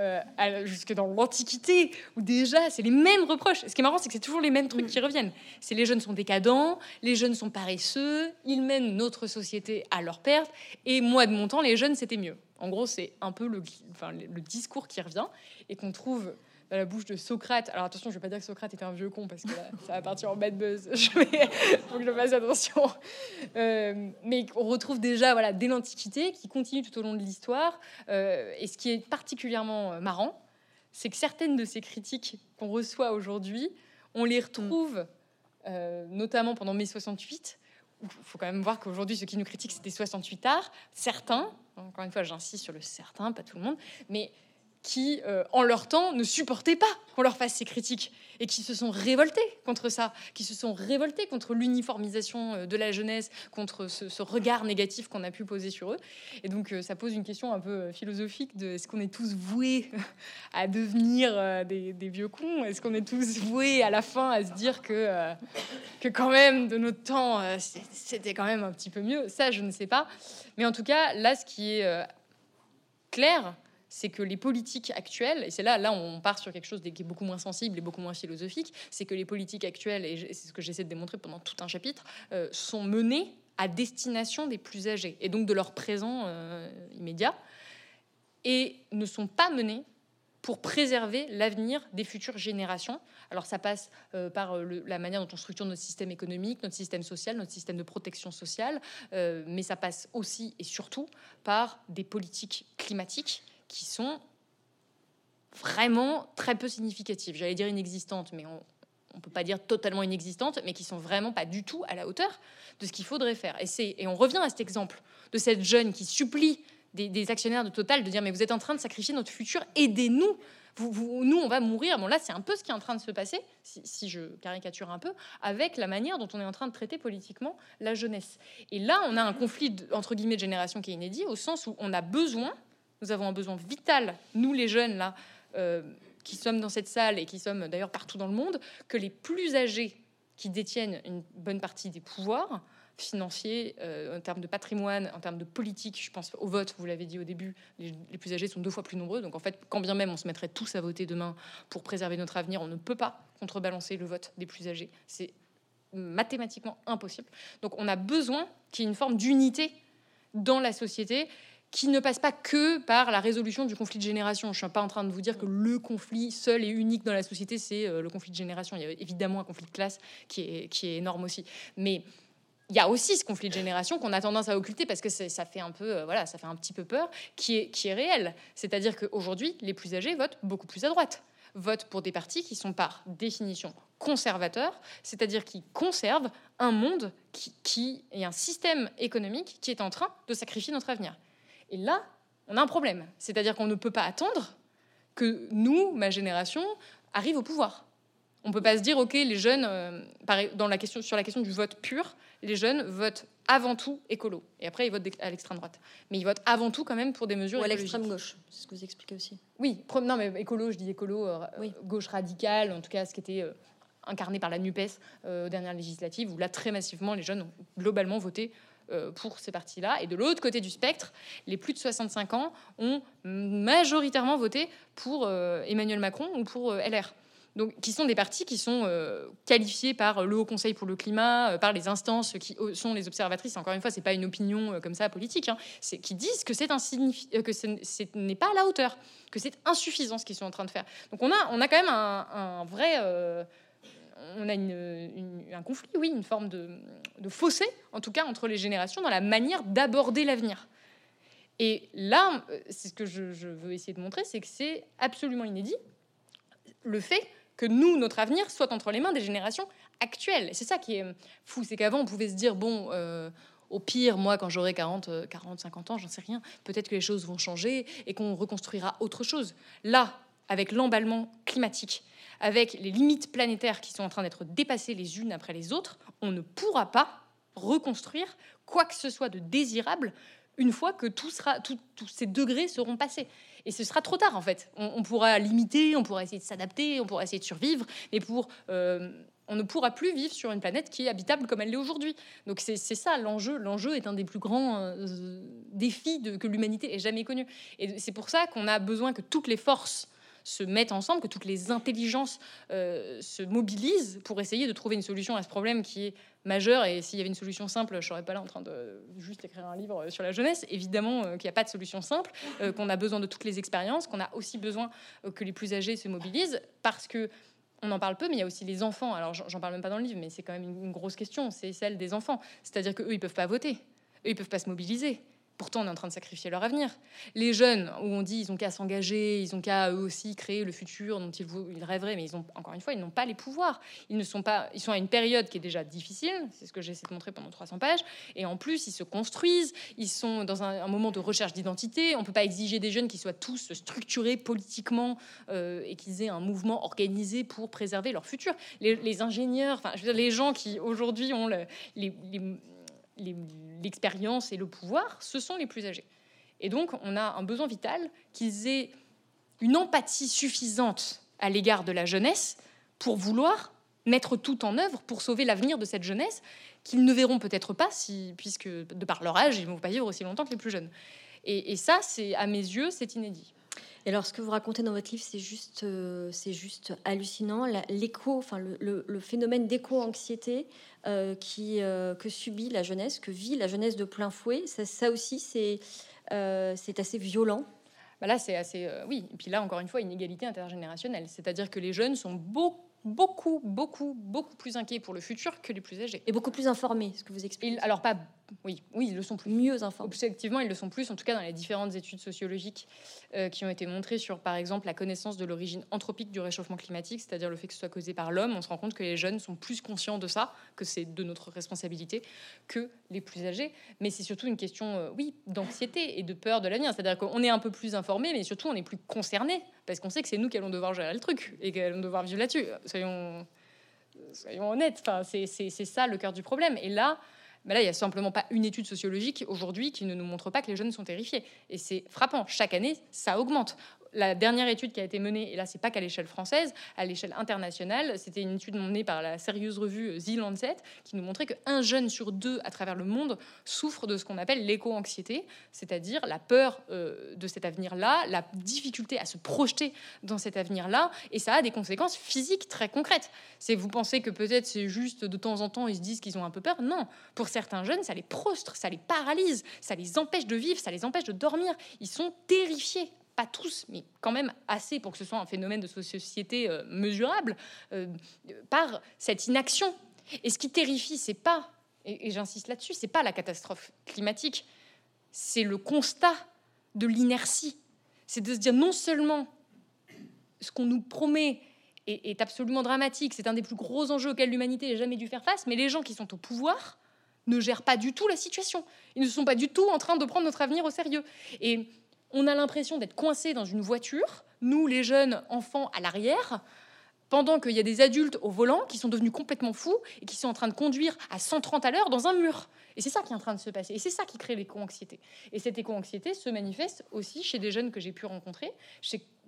Euh, jusque dans l'Antiquité, où déjà c'est les mêmes reproches. Ce qui est marrant, c'est que c'est toujours les mêmes trucs qui reviennent. C'est les jeunes sont décadents, les jeunes sont paresseux, ils mènent notre société à leur perte, et moi de mon temps, les jeunes c'était mieux. En gros, c'est un peu le discours qui revient et qu'on trouve dans la bouche de Socrate. Alors attention, je ne vais pas dire que Socrate était un vieux con parce que ça va partir en bad buzz. Il faut que je fasse attention. Euh, mais on retrouve déjà voilà, dès l'Antiquité qui continue tout au long de l'histoire. Euh, et ce qui est particulièrement euh, marrant, c'est que certaines de ces critiques qu'on reçoit aujourd'hui, on les retrouve notamment pendant mai 68. Il faut quand même voir qu'aujourd'hui, ceux qui nous critiquent, c'était 68 arts. Certains, encore une fois, j'insiste sur le certain, pas tout le monde, mais qui, euh, en leur temps, ne supportaient pas qu'on leur fasse ces critiques et qui se sont révoltés contre ça, qui se sont révoltés contre l'uniformisation euh, de la jeunesse, contre ce, regard négatif qu'on a pu poser sur eux. Et donc, euh, ça pose une question un peu philosophique de est-ce qu'on est tous voués à devenir des, vieux cons? Est-ce qu'on est tous voués à la fin à se dire que, que quand même, de notre temps, c'était quand même un petit peu mieux? Ça, je ne sais pas. Mais en tout cas, là, ce qui est clair, c'est que les politiques actuelles, et c'est là, là on part sur quelque chose qui est beaucoup moins sensible et beaucoup moins philosophique, c'est que les politiques actuelles, et c'est ce que j'essaie de démontrer pendant tout un chapitre, euh, sont menées à destination des plus âgés, et donc de leur présent euh, immédiat, et ne sont pas menées pour préserver l'avenir des futures générations. Alors ça passe euh, par la manière dont on structure notre système économique, notre système social, notre système de protection sociale, mais ça passe aussi et surtout par des politiques climatiques qui sont vraiment très peu significatives. J'allais dire inexistantes, mais on ne peut pas dire totalement inexistantes, mais qui sont vraiment pas du tout à la hauteur de ce qu'il faudrait faire. Et, et on revient à cet exemple de cette jeune qui supplie des, actionnaires de Total de dire mais vous êtes en train de sacrifier notre futur, aidez-nous. Nous, on va mourir. Bon, là, c'est un peu ce qui est en train de se passer, si, je caricature un peu, avec la manière dont on est en train de traiter politiquement la jeunesse. Et là, on a un conflit, entre guillemets, de génération qui est inédit, au sens où on a besoin nous avons un besoin vital, nous les jeunes, là, euh, qui sommes dans cette salle et qui sommes d'ailleurs partout dans le monde, que les plus âgés qui détiennent une bonne partie des pouvoirs financiers, euh, en termes de patrimoine, en termes de politique, je pense au vote, vous l'avez dit au début, les, plus âgés sont deux fois plus nombreux. Donc en fait, quand bien même on se mettrait tous à voter demain pour préserver notre avenir, on ne peut pas contrebalancer le vote des plus âgés. C'est mathématiquement impossible. Donc on a besoin qu'il y ait une forme d'unité dans la société qui ne passe pas que par la résolution du conflit de génération. Je ne suis pas en train de vous dire que le conflit seul et unique dans la société, c'est euh, le conflit de génération. Il y a évidemment un conflit de classe qui est, qui est énorme aussi. Mais il y a aussi ce conflit de génération qu'on a tendance à occulter parce que ça fait un peu, euh, voilà, ça fait un petit peu peur, qui est, qui est réel. C'est-à-dire qu'aujourd'hui, les plus âgés votent beaucoup plus à droite votent pour des partis qui sont par définition conservateurs, c'est-à-dire qui conservent un monde qui, qui et un système économique qui est en train de sacrifier notre avenir. Et là, on a un problème. C'est-à-dire qu'on ne peut pas attendre que nous, ma génération, arrive au pouvoir. On ne peut pas se dire, OK, les jeunes, euh, dans la question, sur la question du vote pur, les jeunes votent avant tout écolo. Et après, ils votent à l'extrême droite. Mais ils votent avant tout quand même pour des mesures Ou à l'extrême gauche, c'est ce que vous expliquez aussi. Oui, non, mais écolo, je dis écolo, euh, oui. gauche radicale, en tout cas ce qui était euh, incarné par la NUPES aux dernières législatives, où là, très massivement, les jeunes ont globalement voté pour ces partis-là. Et de l'autre côté du spectre, les plus de 65 ans ont majoritairement voté pour euh, Emmanuel Macron ou pour euh, LR. Donc, qui sont des partis qui sont qualifiés par le Haut Conseil pour le climat, par les instances qui sont les observatrices. Encore une fois, c'est pas une opinion comme ça politique, hein. c'est qui disent que c'est que ce n'est pas à la hauteur, que c'est insuffisant ce qu'ils sont en train de faire. Donc, on a, on a quand même un vrai on a un conflit, oui, une forme de, fossé, en tout cas, entre les générations dans la manière d'aborder l'avenir. Et là, c'est ce que je, veux essayer de montrer, c'est que c'est absolument inédit le fait que nous, notre avenir, soit entre les mains des générations actuelles. C'est ça qui est fou, c'est qu'avant, on pouvait se dire, bon, euh, au pire, moi, quand j'aurai 40, 40, 50 ans, j'en sais rien, peut-être que les choses vont changer et qu'on reconstruira autre chose. Là, avec l'emballement climatique, avec les limites planétaires qui sont en train d'être dépassées les unes après les autres, on ne pourra pas reconstruire quoi que ce soit de désirable une fois que tous ces degrés seront passés. Et ce sera trop tard en fait. On, pourra limiter, on pourra essayer de s'adapter, on pourra essayer de survivre, mais euh, on ne pourra plus vivre sur une planète qui est habitable comme elle l'est aujourd'hui. Donc c'est ça l'enjeu. L'enjeu est un des plus grands euh, défis que l'humanité ait jamais connu. Et c'est pour ça qu'on a besoin que toutes les forces se mettent ensemble, que toutes les intelligences se mobilisent pour essayer de trouver une solution à ce problème qui est majeur. Et s'il y avait une solution simple, je serais pas là en train de juste écrire un livre sur la jeunesse. Évidemment qu'il n'y a pas de solution simple, qu'on a besoin de toutes les expériences, qu'on a aussi besoin que les plus âgés se mobilisent, parce que on en parle peu, mais il y a aussi les enfants. Alors, j'en parle même pas dans le livre, mais c'est quand même une, grosse question. C'est celle des enfants. C'est-à-dire qu'eux, ils peuvent pas voter. Eux, ils peuvent pas se mobiliser. Pourtant, on est en train de sacrifier leur avenir. Les jeunes, où on dit ils ont qu'à s'engager, ils ont qu'à eux aussi créer le futur dont ils, rêveraient, mais ils ont encore une fois, ils n'ont pas les pouvoirs. Ils ne sont pas, ils sont à une période qui est déjà difficile. C'est ce que j'essaie de montrer pendant 300 pages. Et en plus, ils se construisent. Ils sont dans un, moment de recherche d'identité. On peut pas exiger des jeunes qui soient tous structurés politiquement euh, et qu'ils aient un mouvement organisé pour préserver leur futur. Les, ingénieurs, enfin, je veux dire, les gens qui aujourd'hui ont le, les l'expérience et le pouvoir, ce sont les plus âgés. Et donc, on a un besoin vital qu'ils aient une empathie suffisante à l'égard de la jeunesse pour vouloir mettre tout en œuvre pour sauver l'avenir de cette jeunesse qu'ils ne verront peut-être pas, si, puisque de par leur âge, ils ne vont pas vivre aussi longtemps que les plus jeunes. Et, et ça, c'est à mes yeux, c'est inédit. Et alors, ce que vous racontez dans votre livre, c'est juste, euh, c'est juste hallucinant. L'écho, enfin, le, phénomène d'éco-anxiété euh, qui euh, que subit la jeunesse, que vit la jeunesse de plein fouet, ça, aussi, c'est c'est assez violent. Bah là, c'est assez, oui. Et puis là, encore une fois, inégalité intergénérationnelle. C'est-à-dire que les jeunes sont beaucoup beaucoup, beaucoup, beaucoup plus inquiets pour le futur que les plus âgés. Et beaucoup plus informés, ce que vous expliquez. alors pas, oui, oui, ils le sont plus. Mieux informés. Objectivement, ils le sont plus, en tout cas dans les différentes études sociologiques euh, qui ont été montrées sur, par exemple, la connaissance de l'origine anthropique du réchauffement climatique, c'est-à-dire le fait que ce soit causé par l'homme. On se rend compte que les jeunes sont plus conscients de ça, que c'est de notre responsabilité, que les plus âgés. Mais c'est surtout une question, euh, oui, d'anxiété et de peur de l'avenir. C'est-à-dire qu'on est un peu plus informé, mais surtout on est plus concerné parce qu'on sait que c'est nous qui allons devoir gérer le truc et qu'allons devoir vivre là-dessus. Soyons, soyons honnêtes, enfin, c'est ça le cœur du problème. Et là, mais là, il n'y a simplement pas une étude sociologique aujourd'hui qui ne nous montre pas que les jeunes sont terrifiés. Et c'est frappant. Chaque année, ça augmente la dernière étude qui a été menée, et là c'est pas qu'à l'échelle française, à l'échelle internationale, c'était une étude menée par la sérieuse revue The Lancet qui nous montrait qu'un jeune sur deux à travers le monde souffre de ce qu'on appelle l'éco-anxiété, c'est-à-dire la peur euh, de cet avenir-là, la difficulté à se projeter dans cet avenir-là, et ça a des conséquences physiques très concrètes. C'est vous pensez que peut-être c'est juste de temps en temps ils se disent qu'ils ont un peu peur, non. Pour certains jeunes, ça les prostre, ça les paralyse, ça les empêche de vivre, ça les empêche de dormir. Ils sont terrifiés pas tous, mais quand même assez pour que ce soit un phénomène de société euh, mesurable, euh, par cette inaction. Et ce qui terrifie, c'est pas, et, j'insiste là-dessus, c'est pas la catastrophe climatique, c'est le constat de l'inertie. C'est de se dire non seulement ce qu'on nous promet est, est absolument dramatique, c'est un des plus gros enjeux auxquels l'humanité n'a jamais dû faire face, mais les gens qui sont au pouvoir ne gèrent pas du tout la situation. Ils ne sont pas du tout en train de prendre notre avenir au sérieux. Et on a l'impression d'être coincé dans une voiture, nous les jeunes enfants à l'arrière, pendant qu'il y a des adultes au volant qui sont devenus complètement fous et qui sont en train de conduire à 130 à l'heure dans un mur. Et c'est ça qui est en train de se passer. Et c'est ça qui crée l'éco-anxiété. Et cette éco-anxiété se manifeste aussi chez des jeunes que j'ai pu rencontrer,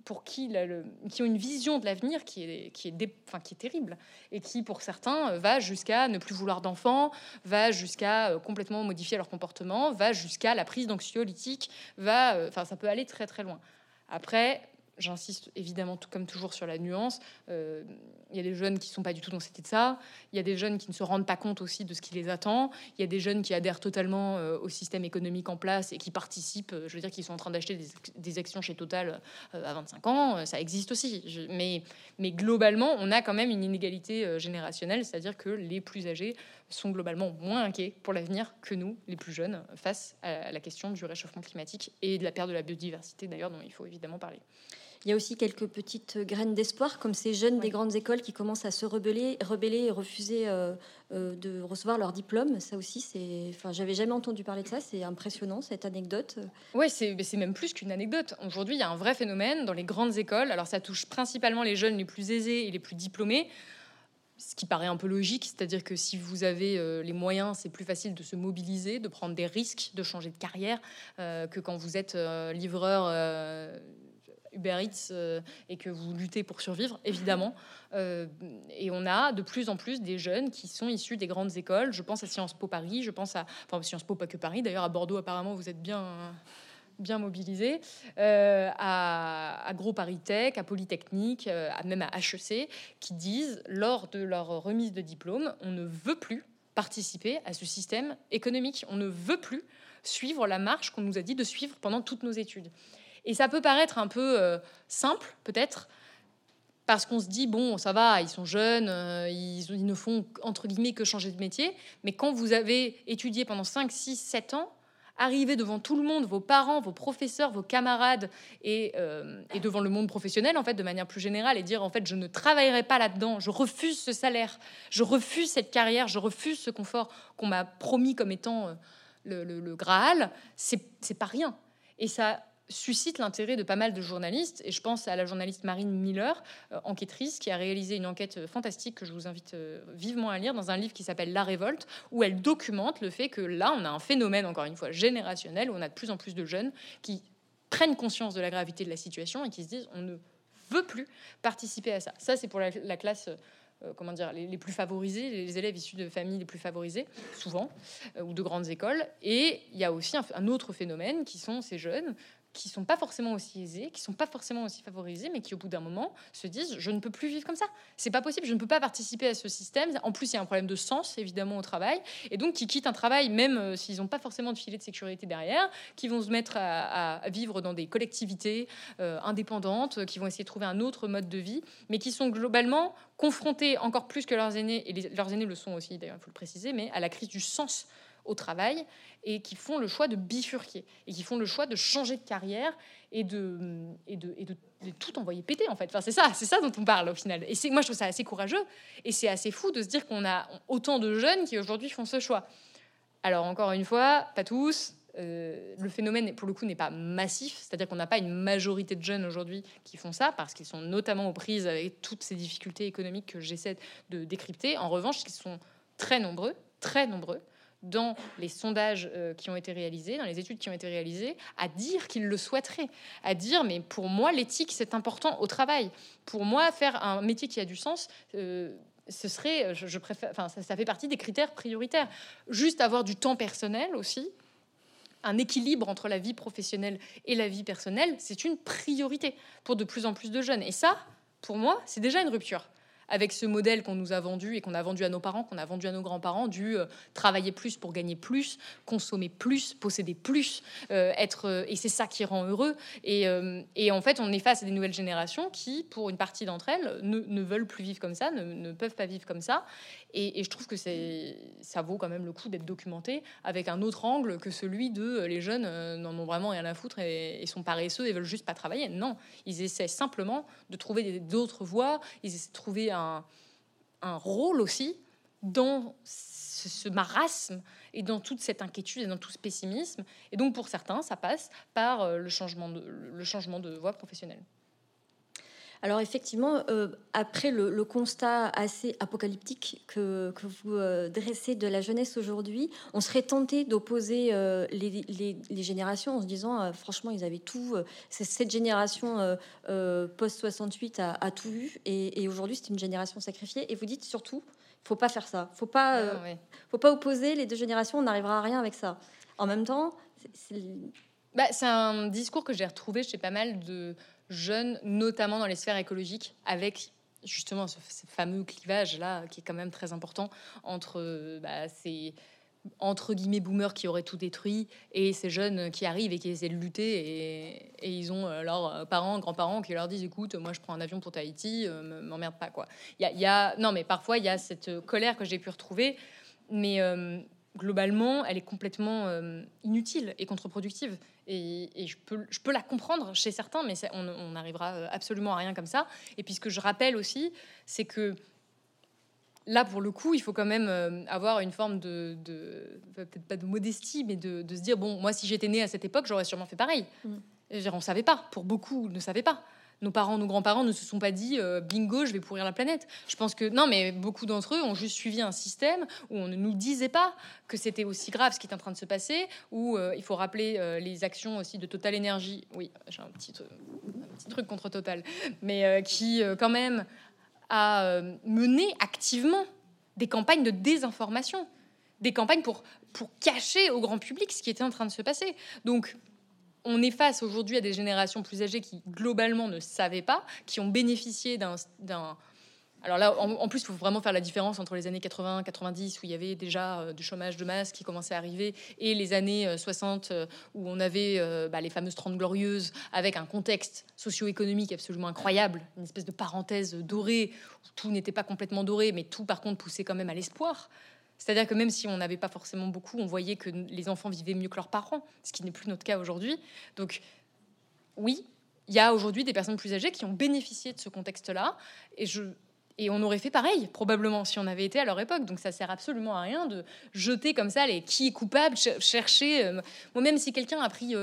pour qui, ont une vision de l'avenir qui est, qui, est terrible et qui, pour certains, euh, va jusqu'à ne plus vouloir d'enfants, va jusqu'à euh, complètement modifier leur comportement, va jusqu'à la prise d'anxiolytiques, va, euh, ça peut aller très très loin. Après, J'insiste évidemment, comme toujours, sur la nuance. Euh, il y a des jeunes qui ne sont pas du tout dans cet état. Il y a des jeunes qui ne se rendent pas compte aussi de ce qui les attend. Il y a des jeunes qui adhèrent totalement euh, au système économique en place et qui participent. Euh, je veux dire, qui sont en train d'acheter des, actions chez Total à 25 ans. Ça existe aussi. mais globalement, on a quand même une inégalité générationnelle, c'est-à-dire que les plus âgés sont globalement moins inquiets pour l'avenir que nous, les plus jeunes, face à la question du réchauffement climatique et de la perte de la biodiversité, d'ailleurs, dont il faut évidemment parler. Il y a aussi quelques petites graines d'espoir, comme ces jeunes des grandes écoles qui commencent à se rebeller, rebeller et refuser euh, euh, de recevoir leur diplôme. Ça aussi, c'est. Enfin, j'avais jamais entendu parler de ça. C'est impressionnant cette anecdote. Oui, c'est même plus qu'une anecdote. Aujourd'hui, il y a un vrai phénomène dans les grandes écoles. Alors, ça touche principalement les jeunes les plus aisés et les plus diplômés ce qui paraît un peu logique, c'est-à-dire que si vous avez euh, les moyens, c'est plus facile de se mobiliser, de prendre des risques, de changer de carrière, que quand vous êtes livreur Uber Eats euh, et que vous luttez pour survivre, évidemment. Euh, et on a de plus en plus des jeunes qui sont issus des grandes écoles. Je pense à Sciences Po Paris, je pense à. Enfin, Sciences Po, pas que Paris. D'ailleurs, à Bordeaux, apparemment, vous êtes bien bien mobilisés, euh, à, à Gros Tech, à Polytechnique, euh, à même à HEC, qui disent lors de leur remise de diplôme, on ne veut plus participer à ce système économique, on ne veut plus suivre la marche qu'on nous a dit de suivre pendant toutes nos études. Et ça peut paraître un peu euh, simple, peut-être, parce qu'on se dit, bon, ça va, ils sont jeunes, ils, ils, ne font, entre guillemets, que changer de métier. Mais quand vous avez étudié pendant 5, 6, 7 ans, arriver devant tout le monde, vos parents, vos professeurs, vos camarades euh, et, devant le monde professionnel en fait de manière plus générale et dire en fait je ne travaillerai pas là-dedans, je refuse ce salaire, je refuse cette carrière, je refuse ce confort qu'on m'a promis comme étant euh, le, le, le Graal, c'est pas rien. Et ça suscite l'intérêt de pas mal de journalistes. Et je pense à la journaliste Marine Miller, euh, enquêtrice, qui a réalisé une enquête euh, fantastique que je vous invite euh, vivement à lire dans un livre qui s'appelle La Révolte, où elle documente le fait que là, on a un phénomène, encore une fois, générationnel, où on a de plus en plus de jeunes qui prennent conscience de la gravité de la situation et qui se disent on ne veut plus participer à ça. Ça, c'est pour la, classe. comment dire, les, plus favorisés, les élèves issus de familles les plus favorisées, souvent, ou de grandes écoles. Et il y a aussi un, autre phénomène qui sont ces jeunes qui sont pas forcément aussi aisés, qui sont pas forcément aussi favorisés, mais qui au bout d'un moment se disent je ne peux plus vivre comme ça. C'est pas possible, je ne peux pas participer à ce système. En plus, il y a un problème de sens évidemment au travail, et donc qui quittent un travail même euh, s'ils n'ont pas forcément de filet de sécurité derrière, qui vont se mettre à, vivre dans des collectivités euh, indépendantes, qui vont essayer de trouver un autre mode de vie, mais qui sont globalement confrontés encore plus que leurs aînés, et leurs aînés le sont aussi d'ailleurs, il faut le préciser, mais à la crise du sens au travail et qui font le choix de bifurquer et qui font le choix de changer de carrière et de, et de, et de, tout envoyer péter en fait. Enfin, c'est ça, c'est ça dont on parle au final. Et c'est, moi, je trouve ça assez courageux et c'est assez fou de se dire qu'on a autant de jeunes qui aujourd'hui font ce choix. Alors encore une fois, pas tous. Euh, le phénomène, pour le coup, n'est pas massif, c'est-à-dire qu'on n'a pas une majorité de jeunes aujourd'hui qui font ça parce qu'ils sont notamment aux prises avec toutes ces difficultés économiques que j'essaie de décrypter. En revanche, ils sont très nombreux, très nombreux dans les sondages euh, qui ont été réalisés, dans les études qui ont été réalisées, à dire qu'ils le souhaiteraient, à dire mais pour moi l'éthique c'est important au travail, pour moi faire un métier qui a du sens. Euh, ce serait, je, préfère, enfin, ça, ça, fait partie des critères prioritaires. Juste avoir du temps personnel aussi, un équilibre entre la vie professionnelle et la vie personnelle, c'est une priorité pour de plus en plus de jeunes. Et ça, pour moi, c'est déjà une rupture avec ce modèle qu'on nous a vendu et qu'on a vendu à nos parents, qu'on a vendu à nos grands-parents, du euh, travailler plus pour gagner plus, consommer plus, posséder plus, euh, être euh, et c'est ça qui rend heureux. Et, et, en fait, on est face à des nouvelles générations qui, pour une partie d'entre elles, ne, veulent plus vivre comme ça, ne, peuvent pas vivre comme ça. Et, je trouve que ça vaut quand même le coup d'être documenté avec un autre angle que celui de les jeunes n'en ont vraiment rien à foutre et, sont paresseux et veulent juste pas travailler. Non, ils essaient simplement de trouver d'autres voies, ils essaient de trouver un un, rôle aussi dans ce, marasme et dans toute cette inquiétude et dans tout ce pessimisme. Et donc pour certains, ça passe par euh, le changement de, le changement de voie professionnelle. Alors effectivement, euh, après le, constat assez apocalyptique que, vous euh, dressez de la jeunesse aujourd'hui, on serait tenté d'opposer euh, les, générations en se disant, franchement, ils avaient tout. cette génération post-68 a, tout vu, et, aujourd'hui, c'est une génération sacrifiée. Et vous dites surtout, faut pas faire ça. Faut pas, ah faut pas opposer les deux générations. On n'arrivera à rien avec ça. En même temps, c'est bah, un discours que j'ai retrouvé chez pas mal de jeunes, notamment dans les sphères écologiques, avec justement ce, fameux clivage-là, qui est quand même très important, entre bah, ces entre guillemets boomers qui auraient tout détruit et ces jeunes qui arrivent et qui essaient de lutter et, ils ont euh, leurs parents, grands-parents qui leur disent écoute moi je prends un avion pour Tahiti, euh, m'emmerde pas quoi. Il y, a, non mais parfois il y a cette colère que j'ai pu retrouver, mais euh, globalement elle est complètement inutile et contre-productive. Et, je, peux, je peux la comprendre chez certains, mais on n'arrivera euh, absolument à rien comme ça. Et puis ce que je rappelle aussi, c'est que là, pour le coup, il faut quand même euh, avoir une forme de, peut-être pas de modestie, mais de, se dire, bon, moi, si j'étais né à cette époque, j'aurais sûrement fait pareil. Mm. on ne savait pas, pour beaucoup ne savaient pas nos parents, nos grands-parents ne se sont pas dit euh, bingo, je vais pourrir la planète. Je pense que non, mais beaucoup d'entre eux ont juste suivi un système où on ne nous disait pas que c'était aussi grave ce qui est en train de se passer, où euh, il faut rappeler euh, les actions aussi de Total Energy. Oui, j'ai un petit, truc contre Total, mais qui quand même a mené activement des campagnes de désinformation, des campagnes pour, pour cacher au grand public ce qui était en train de se passer. Donc on est face aujourd'hui à des générations plus âgées qui globalement ne savaient pas, qui ont bénéficié d'un alors là, en, plus, il faut vraiment faire la différence entre les années 80, 90, où il y avait déjà euh, du chômage de masse qui commençait à arriver, et les années 60, euh, euh, où on avait bah, les fameuses 30 glorieuses, avec un contexte socio-économique absolument incroyable, une espèce de parenthèse dorée, où tout n'était pas complètement doré, mais tout par contre poussait quand même à l'espoir. C'est-à-dire que même si on n'avait pas forcément beaucoup, on voyait que les enfants vivaient mieux que leurs parents, ce qui n'est plus notre cas aujourd'hui. Donc oui, il y a aujourd'hui des personnes plus âgées qui ont bénéficié de ce contexte-là, et on aurait fait pareil, probablement, si on avait été à leur époque. Donc ça sert absolument à rien de jeter comme ça les qui est coupable, chercher. Euh, moi, même si quelqu'un a pris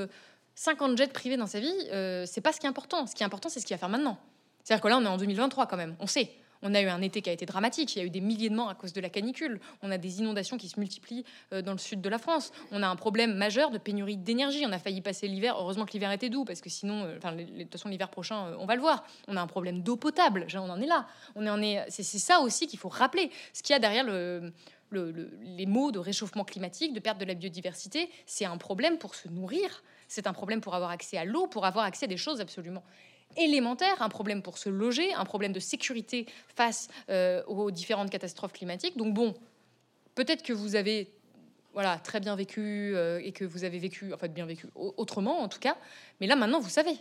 50 euh, jets privés dans sa vie, euh, c'est pas ce qui est important. Ce qui est important, c'est ce qu'il va faire maintenant. C'est-à-dire que là, on est en 2023 quand même. On sait. On a eu un été qui a été dramatique. Il y a eu des milliers de morts à cause de la canicule. On a des inondations qui se multiplient euh, dans le sud de la France. On a un problème majeur de pénurie d'énergie. On a failli passer l'hiver. Heureusement que l'hiver était doux parce que sinon, euh, de toute façon, l'hiver prochain, euh, on va le voir. On a un problème d'eau potable. On en est là. On est. C'est ça aussi qu'il faut rappeler. Ce qu'il y a derrière le, les mots de réchauffement climatique, de perte de la biodiversité, c'est un problème pour se nourrir. C'est un problème pour avoir accès à l'eau, pour avoir accès à des choses absolument élémentaire, un problème pour se loger, un problème de sécurité face euh, aux différentes catastrophes climatiques. Donc bon, peut-être que vous avez voilà, très bien vécu euh, et que vous avez vécu, en fait bien vécu autrement en tout cas, mais là maintenant vous savez.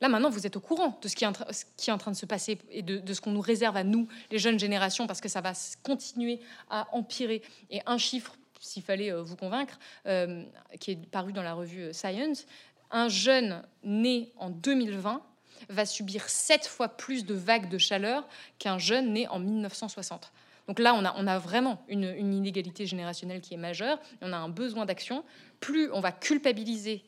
Là maintenant vous êtes au courant de ce qui est en, train de se passer et de, ce qu'on nous réserve à nous, les jeunes générations, parce que ça va continuer à empirer. Et un chiffre, s'il fallait euh, vous convaincre, qui est paru dans la revue Science, un jeune né en 2020 va subir sept fois plus de vagues de chaleur qu'un jeune né en 1960. Donc là, on a, vraiment une, inégalité générationnelle qui est majeure. On a un besoin d'action. Plus on va culpabiliser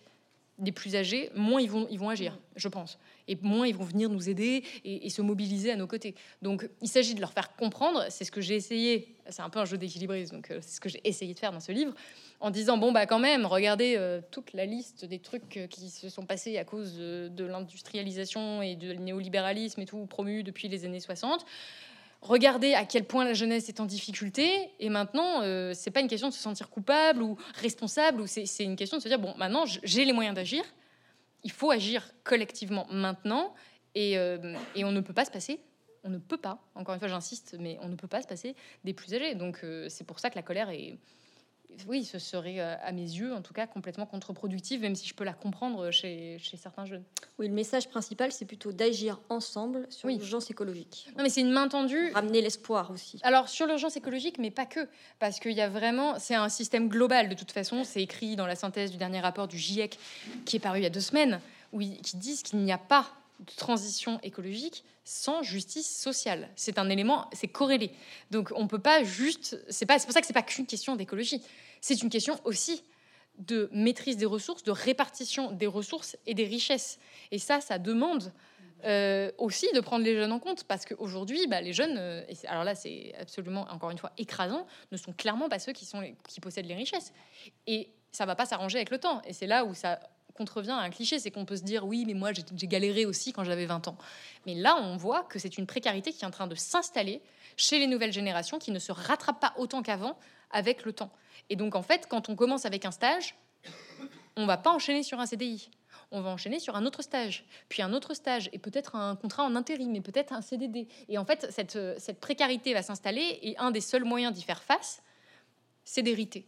les plus âgés, moins ils vont, ils vont agir, je pense. Et moins ils vont venir nous aider et, se mobiliser à nos côtés. Donc il s'agit de leur faire comprendre, c'est ce que j'ai essayé, c'est un peu un jeu d'équilibriste, donc euh, c'est ce que j'ai essayé de faire dans ce livre, en disant bon bah quand même regardez euh, toute la liste des trucs euh, qui se sont passés à cause de, l'industrialisation et du néolibéralisme et tout promu depuis les années 60 regardez à quel point la jeunesse est en difficulté et maintenant euh, c'est pas une question de se sentir coupable ou responsable ou c'est une question de se dire bon maintenant j'ai les moyens d'agir il faut agir collectivement maintenant et, et, on ne peut pas se passer on ne peut pas encore une fois j'insiste mais on ne peut pas se passer des plus âgés. Donc c'est pour ça que la colère est oui, ce serait euh, à mes yeux, en tout cas, complètement contre-productif, même si je peux la comprendre chez, certains jeunes. Oui, le message principal, c'est plutôt d'agir ensemble sur l'urgence écologique. Non, mais c'est une main tendue. Ramener l'espoir aussi. Alors, sur l'urgence écologique, mais pas que, parce qu'il y a vraiment, c'est un système global de toute façon. C'est écrit dans la synthèse du dernier rapport du GIEC qui est paru il y a deux semaines, où ils, qui disent qu'il n'y a pas de transition écologique sans justice sociale. C'est un élément, c'est corrélé. Donc on peut pas juste, c'est pour ça que c'est pas qu'une question d'écologie. C'est une question aussi de maîtrise des ressources, de répartition des ressources et des richesses. Et ça, ça demande euh, aussi de prendre les jeunes en compte parce qu'aujourd'hui, bah, les jeunes, euh, alors là, c'est absolument encore une fois écrasant, ne sont clairement pas ceux qui sont qui possèdent les richesses. Et ça va pas s'arranger avec le temps. Et c'est là où ça contrevient à un cliché, c'est qu'on peut se dire oui, mais moi j'ai galéré aussi quand j'avais 20 ans. Mais là, on voit que c'est une précarité qui est en train de s'installer chez les nouvelles générations qui ne se rattrapent pas autant qu'avant avec le temps. Et donc en fait, quand on commence avec un stage, on va pas enchaîner sur un CDI. On va enchaîner sur un autre stage, puis un autre stage, et peut-être un contrat en intérim, mais peut-être un CDD. Et en fait, cette, cette précarité va s'installer, et un des seuls moyens d'y faire face, c'est d'hériter.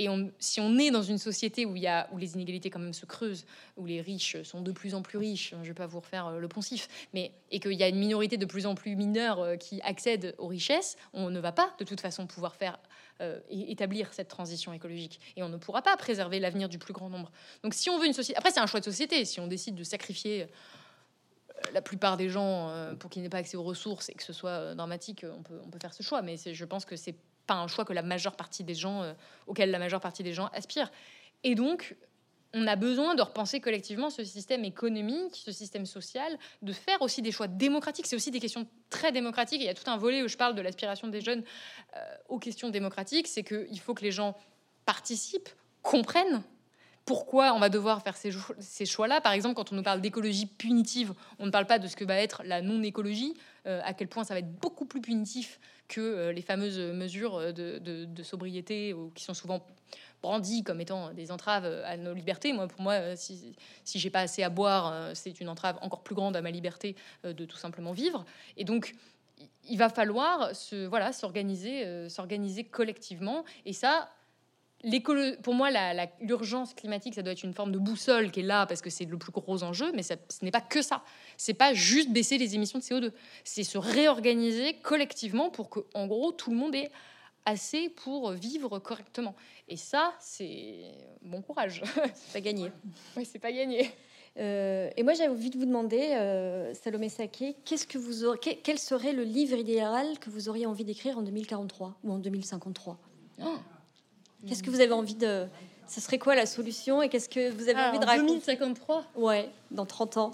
Et si on est dans une société où, y a, où les inégalités quand même se creusent, où les riches sont de plus en plus riches, je ne vais pas vous refaire euh, le poncif, mais et qu'il y a une minorité de plus en plus mineure euh, qui accède aux richesses, on ne va pas de toute façon pouvoir faire euh, établir cette transition écologique et on ne pourra pas préserver l'avenir du plus grand nombre. Donc si on veut une société, après c'est un choix de société. Si on décide de sacrifier la plupart des gens pour qu'ils n'aient pas accès aux ressources et que ce soit dramatique, on peut, on peut faire ce choix. Mais je pense que c'est pas un choix que la majeure partie des gens, euh, auquel la majeure partie des gens aspirent. Et donc, on a besoin de repenser collectivement ce système économique, ce système social, de faire aussi des choix démocratiques. C'est aussi des questions très démocratiques. il y a tout un volet où je parle de l'aspiration des jeunes euh, aux questions démocratiques. C'est qu'il faut que les gens participent, comprennent pourquoi on va devoir faire ces, choix-là. Par exemple, quand on nous parle d'écologie punitive, on ne parle pas de ce que va être la non-écologie. À quel point ça va être beaucoup plus punitif que les fameuses mesures de, sobriété qui sont souvent brandies comme étant des entraves à nos libertés. Moi, pour moi, si, si j'ai pas assez à boire, c'est une entrave encore plus grande à ma liberté de tout simplement vivre. Et donc, il va falloir se, voilà, s'organiser, s'organiser collectivement. Et ça, pour moi, l'urgence climatique, ça doit être une forme de boussole qui est là parce que c'est le plus gros enjeu, mais ce n'est pas que ça. C'est pas juste baisser les émissions de CO2. C'est se réorganiser collectivement pour que, en gros, tout le monde ait assez pour vivre correctement. Et ça, c'est bon courage. c'est pas gagné. Oui, c'est pas gagné. Euh, et moi, j'avais envie de vous demander, euh, Salomé Saké, qu'est-ce que vous aurez, quel serait le livre idéal que vous auriez envie d'écrire en 2043 ou en 2053 Qu'est-ce que vous avez envie de... Ce serait quoi la solution et qu'est-ce que vous avez ah, envie de raconter 2053 Ouais, dans 30 ans.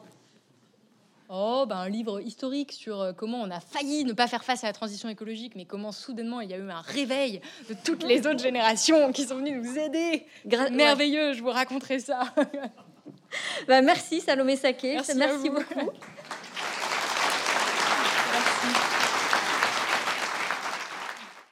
Oh, ben un livre historique sur euh, comment on a failli ne pas faire face à la transition écologique, mais comment soudainement il y a eu un réveil de toutes les autres générations qui sont venues nous aider. Merveilleux, je vous raconterai ça. bah, merci Salomé Saké, merci, merci beaucoup.